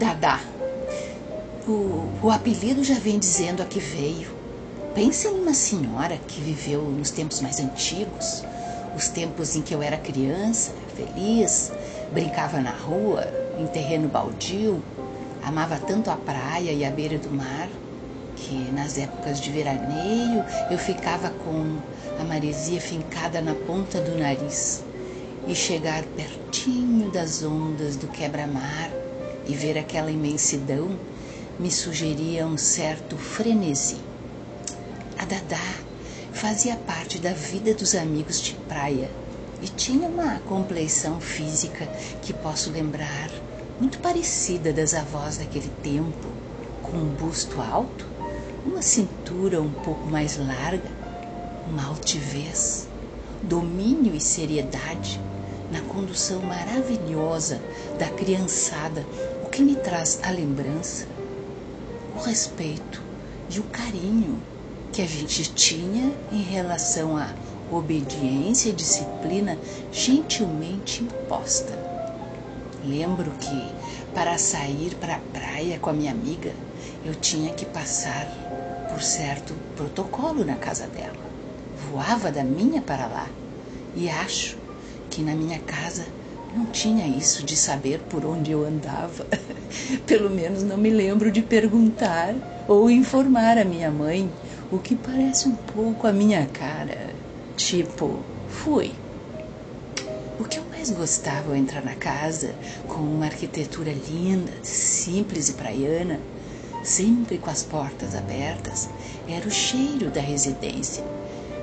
Dadá. O, o apelido já vem dizendo a que veio. Pense em uma senhora que viveu nos tempos mais antigos, os tempos em que eu era criança, feliz, brincava na rua, em terreno baldio, amava tanto a praia e a beira do mar, que nas épocas de veraneio eu ficava com a maresia fincada na ponta do nariz e chegar pertinho das ondas do quebra-mar e ver aquela imensidão me sugeria um certo frenesi. A Dadá fazia parte da vida dos amigos de praia e tinha uma compleição física que posso lembrar muito parecida das avós daquele tempo, com um busto alto, uma cintura um pouco mais larga, uma altivez, domínio e seriedade na condução maravilhosa da criançada que me traz a lembrança, o respeito e o carinho que a gente tinha em relação à obediência e disciplina gentilmente imposta. Lembro que para sair para a praia com a minha amiga, eu tinha que passar por certo protocolo na casa dela. Voava da minha para lá e acho que na minha casa não tinha isso de saber por onde eu andava. Pelo menos não me lembro de perguntar ou informar a minha mãe, o que parece um pouco a minha cara. Tipo, fui. O que eu mais gostava ao entrar na casa, com uma arquitetura linda, simples e praiana, sempre com as portas abertas, era o cheiro da residência,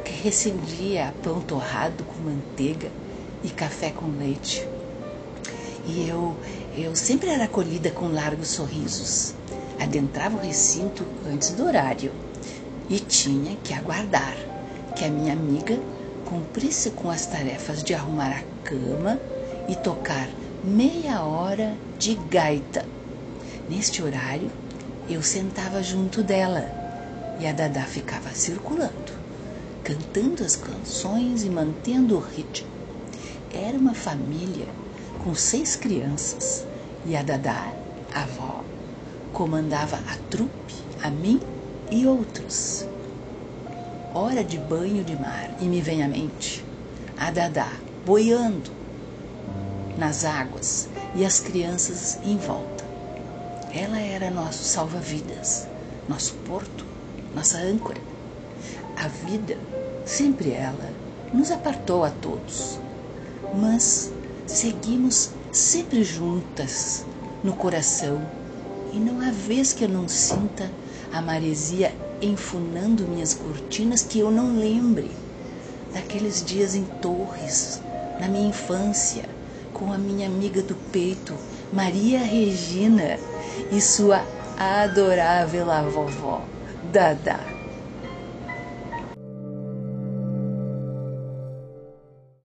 que recendia a pão torrado com manteiga e café com leite. E eu, eu sempre era acolhida com largos sorrisos. Adentrava o recinto antes do horário e tinha que aguardar que a minha amiga cumprisse com as tarefas de arrumar a cama e tocar meia hora de gaita. Neste horário, eu sentava junto dela e a Dadá ficava circulando, cantando as canções e mantendo o ritmo. Era uma família com seis crianças e a Dadá, a avó, comandava a trupe, a mim e outros. Hora de banho de mar e me vem à mente a Dadá boiando nas águas e as crianças em volta. Ela era nosso salva-vidas, nosso porto, nossa âncora. A vida, sempre ela, nos apartou a todos, mas seguimos sempre juntas no coração e não há vez que eu não sinta a maresia enfunando minhas cortinas que eu não lembre daqueles dias em Torres, na minha infância, com a minha amiga do peito, Maria Regina, e sua adorável avó, Dada.